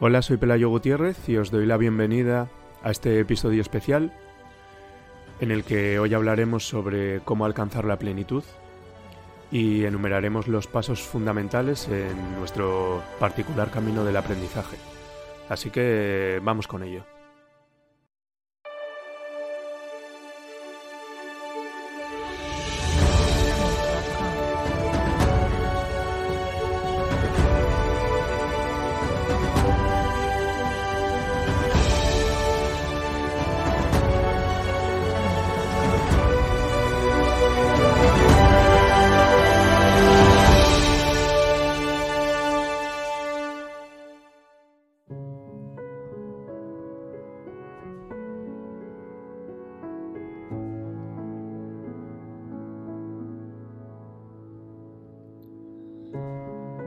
Hola, soy Pelayo Gutiérrez y os doy la bienvenida a este episodio especial en el que hoy hablaremos sobre cómo alcanzar la plenitud y enumeraremos los pasos fundamentales en nuestro particular camino del aprendizaje. Así que vamos con ello.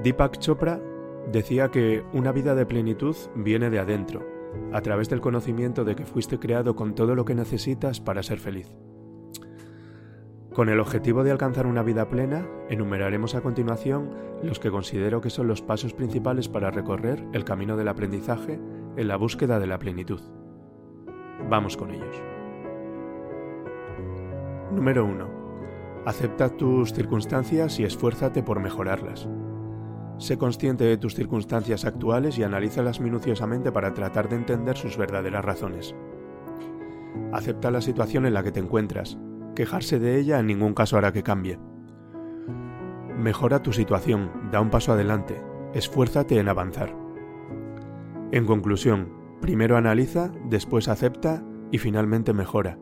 Deepak Chopra decía que una vida de plenitud viene de adentro, a través del conocimiento de que fuiste creado con todo lo que necesitas para ser feliz. Con el objetivo de alcanzar una vida plena, enumeraremos a continuación los que considero que son los pasos principales para recorrer el camino del aprendizaje en la búsqueda de la plenitud. Vamos con ellos. Número 1. Acepta tus circunstancias y esfuérzate por mejorarlas. Sé consciente de tus circunstancias actuales y analízalas minuciosamente para tratar de entender sus verdaderas razones. Acepta la situación en la que te encuentras. Quejarse de ella en ningún caso hará que cambie. Mejora tu situación, da un paso adelante, esfuérzate en avanzar. En conclusión, primero analiza, después acepta y finalmente mejora.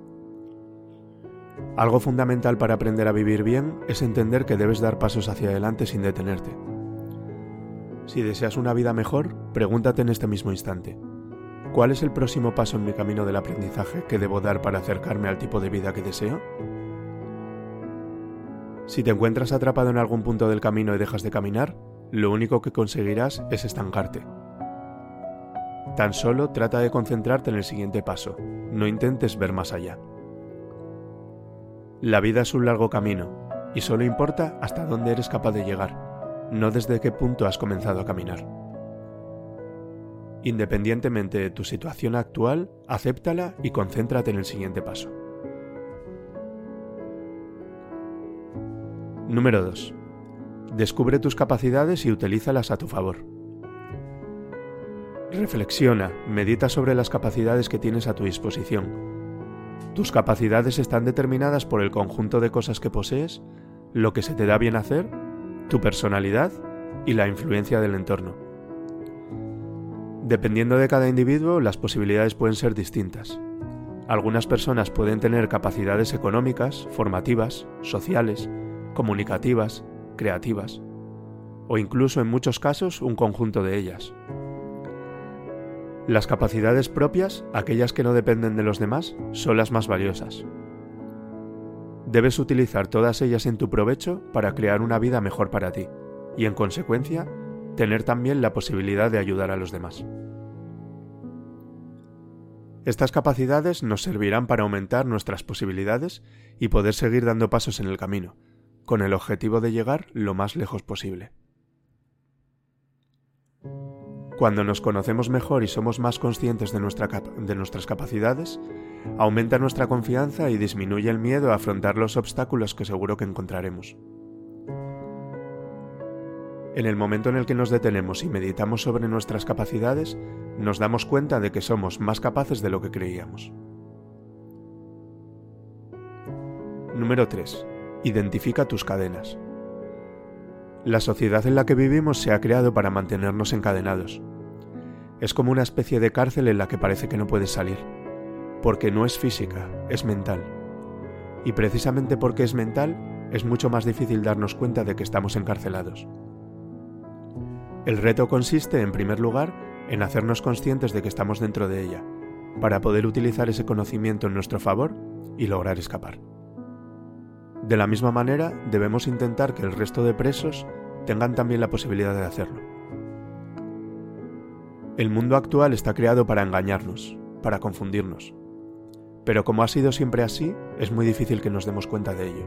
Algo fundamental para aprender a vivir bien es entender que debes dar pasos hacia adelante sin detenerte. Si deseas una vida mejor, pregúntate en este mismo instante, ¿cuál es el próximo paso en mi camino del aprendizaje que debo dar para acercarme al tipo de vida que deseo? Si te encuentras atrapado en algún punto del camino y dejas de caminar, lo único que conseguirás es estancarte. Tan solo trata de concentrarte en el siguiente paso, no intentes ver más allá. La vida es un largo camino, y solo importa hasta dónde eres capaz de llegar no desde qué punto has comenzado a caminar. Independientemente de tu situación actual, acéptala y concéntrate en el siguiente paso. Número 2. Descubre tus capacidades y utilízalas a tu favor. Reflexiona, medita sobre las capacidades que tienes a tu disposición. Tus capacidades están determinadas por el conjunto de cosas que posees, lo que se te da bien hacer tu personalidad y la influencia del entorno. Dependiendo de cada individuo, las posibilidades pueden ser distintas. Algunas personas pueden tener capacidades económicas, formativas, sociales, comunicativas, creativas, o incluso en muchos casos un conjunto de ellas. Las capacidades propias, aquellas que no dependen de los demás, son las más valiosas. Debes utilizar todas ellas en tu provecho para crear una vida mejor para ti y, en consecuencia, tener también la posibilidad de ayudar a los demás. Estas capacidades nos servirán para aumentar nuestras posibilidades y poder seguir dando pasos en el camino, con el objetivo de llegar lo más lejos posible. Cuando nos conocemos mejor y somos más conscientes de, nuestras capacidades, aumenta nuestra confianza y disminuye el miedo a afrontar los obstáculos que seguro que encontraremos. En el momento en el que nos detenemos y meditamos sobre nuestras capacidades, nos damos cuenta de que somos más capaces de lo que creíamos. Número 3. Identifica tus cadenas. La sociedad en la que vivimos se ha creado para mantenernos encadenados. Es como una especie de cárcel en la que parece que no puedes salir porque no es física, es mental. Y precisamente porque es mental, es mucho más difícil darnos cuenta de que estamos encarcelados. El reto consiste, en primer lugar, en hacernos conscientes de que estamos dentro de ella, para poder utilizar ese conocimiento en nuestro favor y lograr escapar. De la misma manera, debemos intentar que el resto de presos tengan también la posibilidad de hacerlo. El mundo actual está creado para engañarnos, para confundirnos, pero como ha sido siempre así, es muy difícil que nos demos cuenta de ello.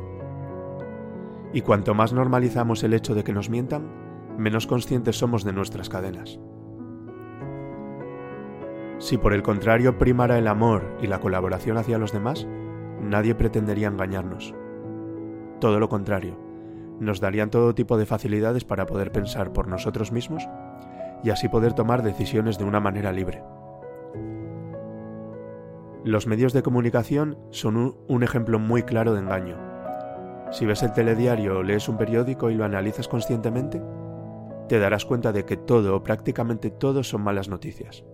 Y cuanto más normalizamos el hecho de que nos mientan, menos conscientes somos de nuestras cadenas. Si por el contrario primara el amor y la colaboración hacia los demás, nadie pretendería engañarnos. Todo lo contrario, nos darían todo tipo de facilidades para poder pensar por nosotros mismos y así poder tomar decisiones de una manera libre. Los medios de comunicación son un, ejemplo muy claro de engaño. Si ves el telediario o lees un periódico y lo analizas conscientemente, te darás cuenta de que todo o prácticamente todo son malas noticias.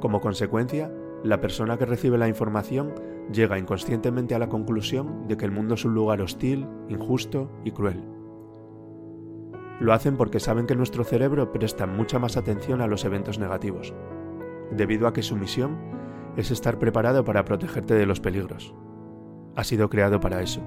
Como consecuencia, la persona que recibe la información llega inconscientemente a la conclusión de que el mundo es un lugar hostil, injusto y cruel. Lo hacen porque saben que nuestro cerebro presta mucha más atención a los eventos negativos, debido a que su misión es estar preparado para protegerte de los peligros. Ha sido creado para eso.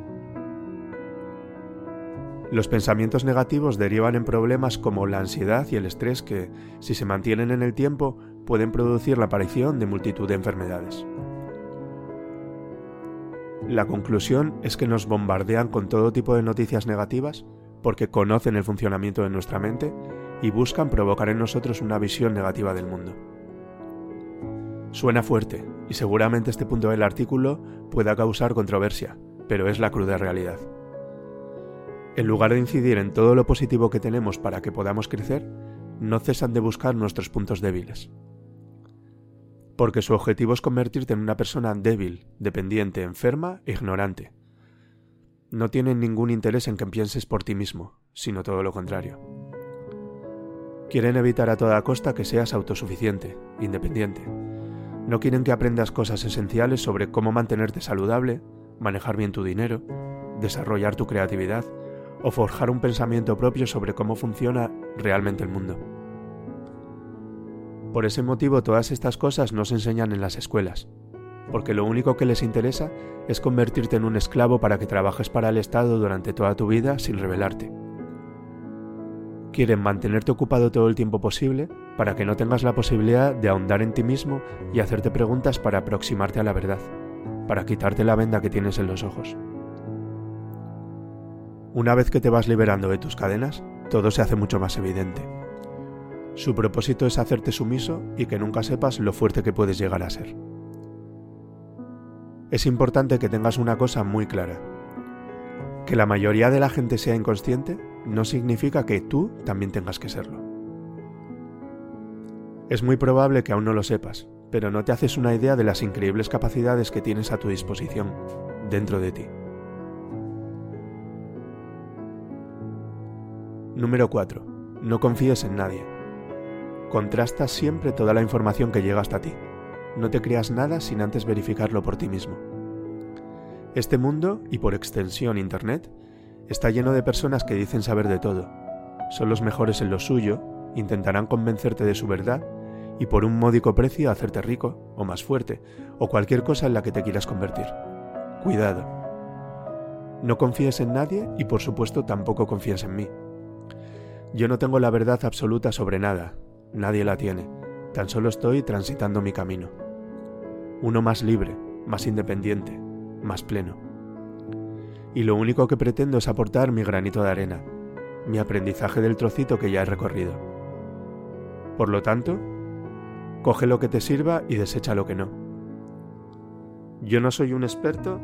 Los pensamientos negativos derivan en problemas como la ansiedad y el estrés que, si se mantienen en el tiempo, pueden producir la aparición de multitud de enfermedades. La conclusión es que nos bombardean con todo tipo de noticias negativas porque conocen el funcionamiento de nuestra mente y buscan provocar en nosotros una visión negativa del mundo. Suena fuerte, y seguramente este punto del artículo pueda causar controversia, pero es la cruda realidad. En lugar de incidir en todo lo positivo que tenemos para que podamos crecer, no cesan de buscar nuestros puntos débiles porque su objetivo es convertirte en una persona débil, dependiente, enferma e ignorante. No tienen ningún interés en que pienses por ti mismo, sino todo lo contrario. Quieren evitar a toda costa que seas autosuficiente, independiente. No quieren que aprendas cosas esenciales sobre cómo mantenerte saludable, manejar bien tu dinero, desarrollar tu creatividad o forjar un pensamiento propio sobre cómo funciona realmente el mundo. Por ese motivo todas estas cosas no se enseñan en las escuelas, porque lo único que les interesa es convertirte en un esclavo para que trabajes para el Estado durante toda tu vida sin rebelarte. Quieren mantenerte ocupado todo el tiempo posible para que no tengas la posibilidad de ahondar en ti mismo y hacerte preguntas para aproximarte a la verdad, para quitarte la venda que tienes en los ojos. Una vez que te vas liberando de tus cadenas, todo se hace mucho más evidente. Su propósito es hacerte sumiso y que nunca sepas lo fuerte que puedes llegar a ser. Es importante que tengas una cosa muy clara. Que la mayoría de la gente sea inconsciente no significa que tú también tengas que serlo. Es muy probable que aún no lo sepas, pero no te haces una idea de las increíbles capacidades que tienes a tu disposición dentro de ti. Número 4. No confíes en nadie. Contrasta siempre toda la información que llega hasta ti. No te creas nada sin antes verificarlo por ti mismo. Este mundo, y por extensión Internet, está lleno de personas que dicen saber de todo. Son los mejores en lo suyo, intentarán convencerte de su verdad y por un módico precio hacerte rico, o más fuerte, o cualquier cosa en la que te quieras convertir. Cuidado. No confíes en nadie y por supuesto tampoco confíes en mí. Yo no tengo la verdad absoluta sobre nada, nadie la tiene, tan solo estoy transitando mi camino. Uno más libre, más independiente, más pleno. Y lo único que pretendo es aportar mi granito de arena, mi aprendizaje del trocito que ya he recorrido. Por lo tanto, coge lo que te sirva y desecha lo que no. Yo no soy un experto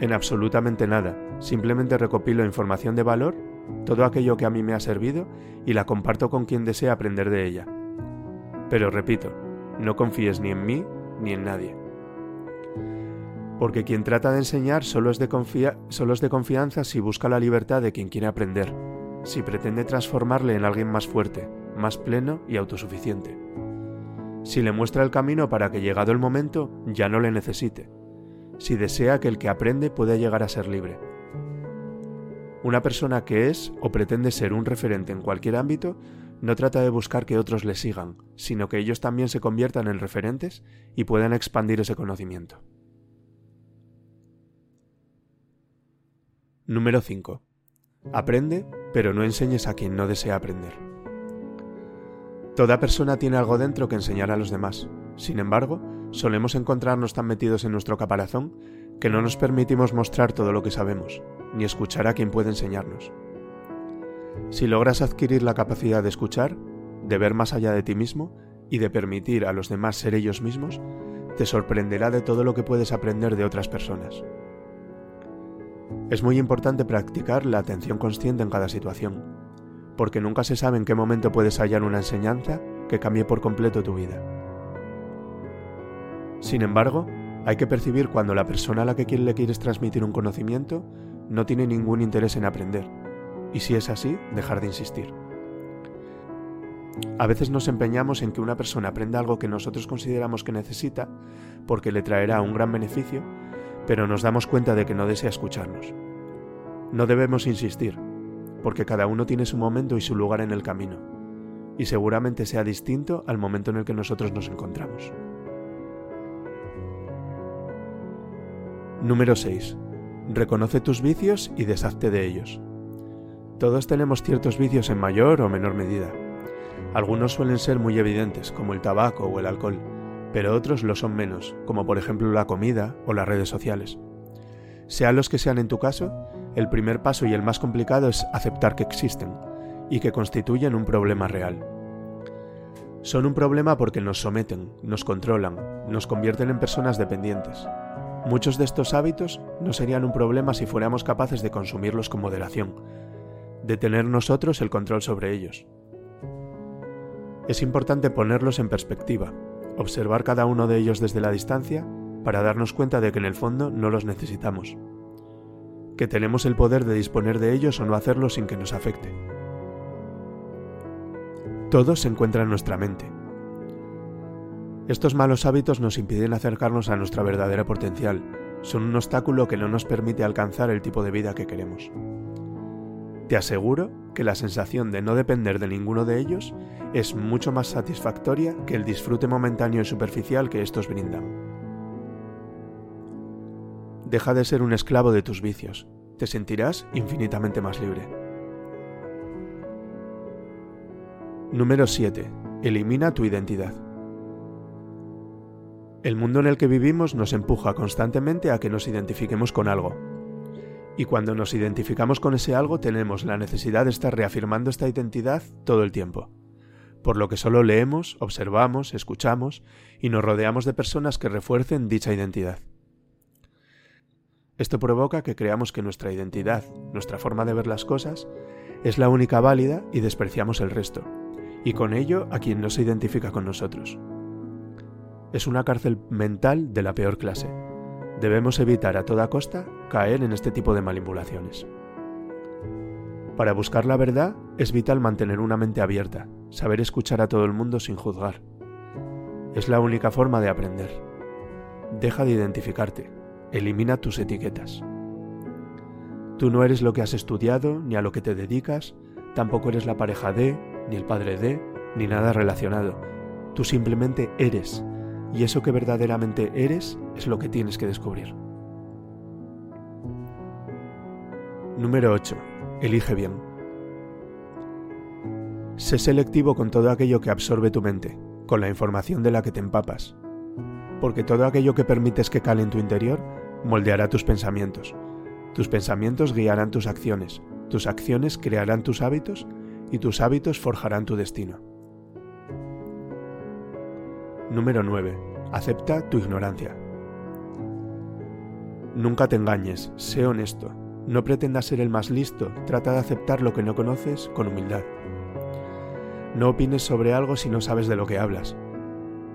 en absolutamente nada, simplemente recopilo información de valor todo aquello que a mí me ha servido y la comparto con quien desea aprender de ella. Pero repito, no confíes ni en mí ni en nadie. Porque quien trata de enseñar solo es de, solo es de confianza si busca la libertad de quien quiere aprender, si pretende transformarle en alguien más fuerte, más pleno y autosuficiente. Si le muestra el camino para que llegado el momento ya no le necesite, si desea que el que aprende pueda llegar a ser libre. Una persona que es o pretende ser un referente en cualquier ámbito no trata de buscar que otros le sigan, sino que ellos también se conviertan en referentes y puedan expandir ese conocimiento. Número 5. Aprende, pero no enseñes a quien no desea aprender. Toda persona tiene algo dentro que enseñar a los demás. Sin embargo, solemos encontrarnos tan metidos en nuestro caparazón que no nos permitimos mostrar todo lo que sabemos, ni escuchar a quien puede enseñarnos. Si logras adquirir la capacidad de escuchar, de ver más allá de ti mismo, y de permitir a los demás ser ellos mismos, te sorprenderá de todo lo que puedes aprender de otras personas. Es muy importante practicar la atención consciente en cada situación, porque nunca se sabe en qué momento puedes hallar una enseñanza que cambie por completo tu vida. Sin embargo, hay que percibir cuando la persona a la que le quieres transmitir un conocimiento no tiene ningún interés en aprender, y si es así, dejar de insistir. A veces nos empeñamos en que una persona aprenda algo que nosotros consideramos que necesita porque le traerá un gran beneficio, pero nos damos cuenta de que no desea escucharnos. No debemos insistir, porque cada uno tiene su momento y su lugar en el camino, y seguramente sea distinto al momento en el que nosotros nos encontramos. Número 6. Reconoce tus vicios y deshazte de ellos. Todos tenemos ciertos vicios en mayor o menor medida. Algunos suelen ser muy evidentes, como el tabaco o el alcohol, pero otros lo son menos, como por ejemplo la comida o las redes sociales. Sean los que sean en tu caso, el primer paso y el más complicado es aceptar que existen y que constituyen un problema real. Son un problema porque nos someten, nos controlan, nos convierten en personas dependientes. Muchos de estos hábitos no serían un problema si fuéramos capaces de consumirlos con moderación, de tener nosotros el control sobre ellos. Es importante ponerlos en perspectiva, observar cada uno de ellos desde la distancia para darnos cuenta de que en el fondo no los necesitamos, que tenemos el poder de disponer de ellos o no hacerlo sin que nos afecte. Todo se encuentra en nuestra mente, estos malos hábitos nos impiden acercarnos a nuestra verdadera potencial, son un obstáculo que no nos permite alcanzar el tipo de vida que queremos. Te aseguro que la sensación de no depender de ninguno de ellos es mucho más satisfactoria que el disfrute momentáneo y superficial que estos brindan. Deja de ser un esclavo de tus vicios, te sentirás infinitamente más libre. Número 7. Elimina tu identidad. El mundo en el que vivimos nos empuja constantemente a que nos identifiquemos con algo. Y cuando nos identificamos con ese algo tenemos la necesidad de estar reafirmando esta identidad todo el tiempo. Por lo que solo leemos, observamos, escuchamos y nos rodeamos de personas que refuercen dicha identidad. Esto provoca que creamos que nuestra identidad, nuestra forma de ver las cosas, es la única válida y despreciamos el resto, y con ello a quien no se identifica con nosotros es una cárcel mental de la peor clase. Debemos evitar a toda costa caer en este tipo de manipulaciones. Para buscar la verdad es vital mantener una mente abierta, saber escuchar a todo el mundo sin juzgar. Es la única forma de aprender. Deja de identificarte, elimina tus etiquetas. Tú no eres lo que has estudiado, ni a lo que te dedicas, tampoco eres la pareja de, ni el padre de, ni nada relacionado. Tú simplemente eres y eso que verdaderamente eres es lo que tienes que descubrir. Número 8. Elige bien. Sé selectivo con todo aquello que absorbe tu mente, con la información de la que te empapas, porque todo aquello que permites que cale en tu interior moldeará tus pensamientos. Tus pensamientos guiarán tus acciones, tus acciones crearán tus hábitos y tus hábitos forjarán tu destino. Número 9. Acepta tu ignorancia. Nunca te engañes, sé honesto. No pretendas ser el más listo, trata de aceptar lo que no conoces con humildad. No opines sobre algo si no sabes de lo que hablas.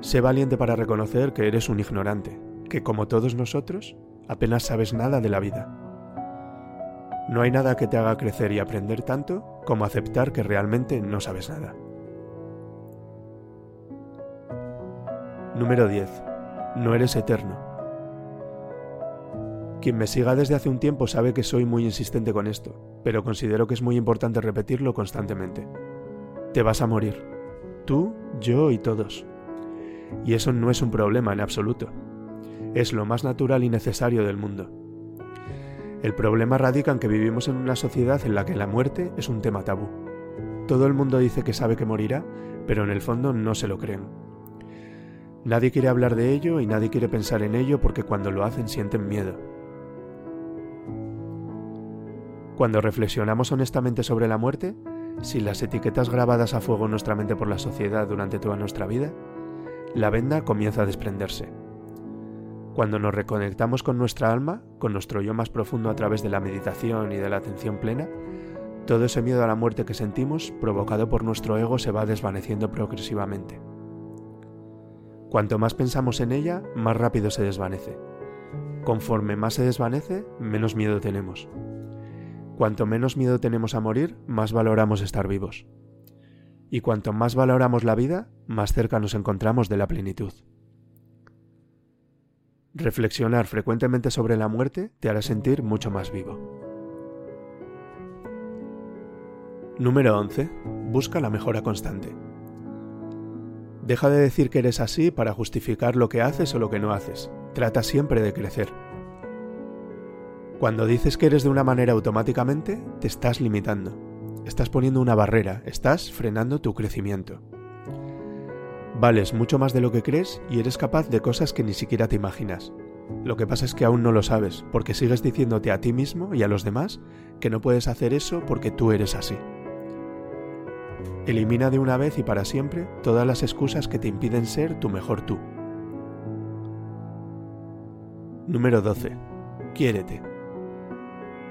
Sé valiente para reconocer que eres un ignorante, que como todos nosotros, apenas sabes nada de la vida. No hay nada que te haga crecer y aprender tanto como aceptar que realmente no sabes nada. Número 10. No eres eterno. Quien me siga desde hace un tiempo sabe que soy muy insistente con esto, pero considero que es muy importante repetirlo constantemente. Te vas a morir. Tú, yo y todos. Y eso no es un problema en absoluto. Es lo más natural y necesario del mundo. El problema radica en que vivimos en una sociedad en la que la muerte es un tema tabú. Todo el mundo dice que sabe que morirá, pero en el fondo no se lo creen. Nadie quiere hablar de ello y nadie quiere pensar en ello porque cuando lo hacen sienten miedo. Cuando reflexionamos honestamente sobre la muerte, sin las etiquetas grabadas a fuego en nuestra mente por la sociedad durante toda nuestra vida, la venda comienza a desprenderse. Cuando nos reconectamos con nuestra alma, con nuestro yo más profundo a través de la meditación y de la atención plena, todo ese miedo a la muerte que sentimos, provocado por nuestro ego, se va desvaneciendo progresivamente. Cuanto más pensamos en ella, más rápido se desvanece. Conforme más se desvanece, menos miedo tenemos. Cuanto menos miedo tenemos a morir, más valoramos estar vivos. Y cuanto más valoramos la vida, más cerca nos encontramos de la plenitud. Reflexionar frecuentemente sobre la muerte te hará sentir mucho más vivo. Número 11. Busca la mejora constante. Deja de decir que eres así para justificar lo que haces o lo que no haces. Trata siempre de crecer. Cuando dices que eres de una manera automáticamente, te estás limitando. Estás poniendo una barrera, estás frenando tu crecimiento. Vales mucho más de lo que crees y eres capaz de cosas que ni siquiera te imaginas. Lo que pasa es que aún no lo sabes, porque sigues diciéndote a ti mismo y a los demás que no puedes hacer eso porque tú eres así. Elimina de una vez y para siempre todas las excusas que te impiden ser tu mejor tú. Número 12. Quiérete.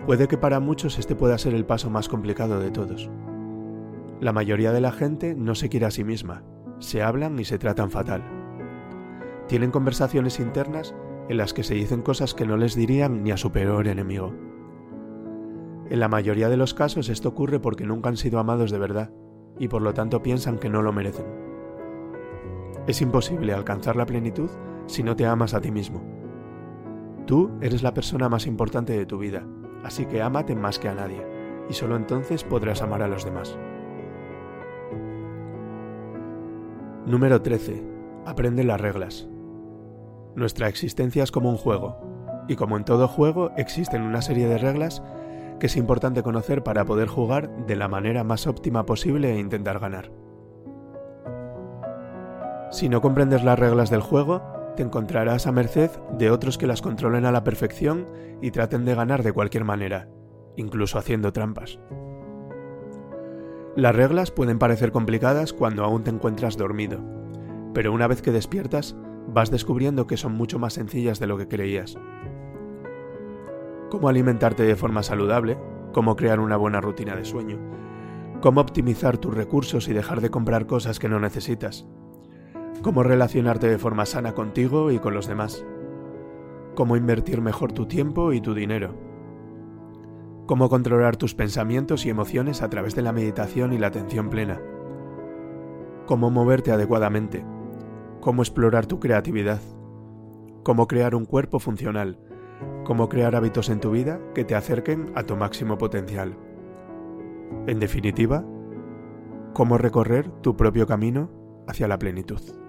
Puede que para muchos este pueda ser el paso más complicado de todos. La mayoría de la gente no se quiere a sí misma, se hablan y se tratan fatal. Tienen conversaciones internas en las que se dicen cosas que no les dirían ni a su peor enemigo. En la mayoría de los casos esto ocurre porque nunca han sido amados de verdad y por lo tanto piensan que no lo merecen. Es imposible alcanzar la plenitud si no te amas a ti mismo. Tú eres la persona más importante de tu vida, así que ámate más que a nadie, y solo entonces podrás amar a los demás. Número 13. Aprende las reglas. Nuestra existencia es como un juego, y como en todo juego existen una serie de reglas que es importante conocer para poder jugar de la manera más óptima posible e intentar ganar. Si no comprendes las reglas del juego, te encontrarás a merced de otros que las controlen a la perfección y traten de ganar de cualquier manera, incluso haciendo trampas. Las reglas pueden parecer complicadas cuando aún te encuentras dormido, pero una vez que despiertas vas descubriendo que son mucho más sencillas de lo que creías. Cómo alimentarte de forma saludable, cómo crear una buena rutina de sueño, cómo optimizar tus recursos y dejar de comprar cosas que no necesitas, cómo relacionarte de forma sana contigo y con los demás, cómo invertir mejor tu tiempo y tu dinero cómo controlar tus pensamientos y emociones a través de la meditación y la atención plena, cómo moverte adecuadamente, cómo explorar tu creatividad, cómo crear un cuerpo funcional, cómo crear hábitos en tu vida que te acerquen a tu máximo potencial. En definitiva, cómo recorrer tu propio camino hacia la plenitud.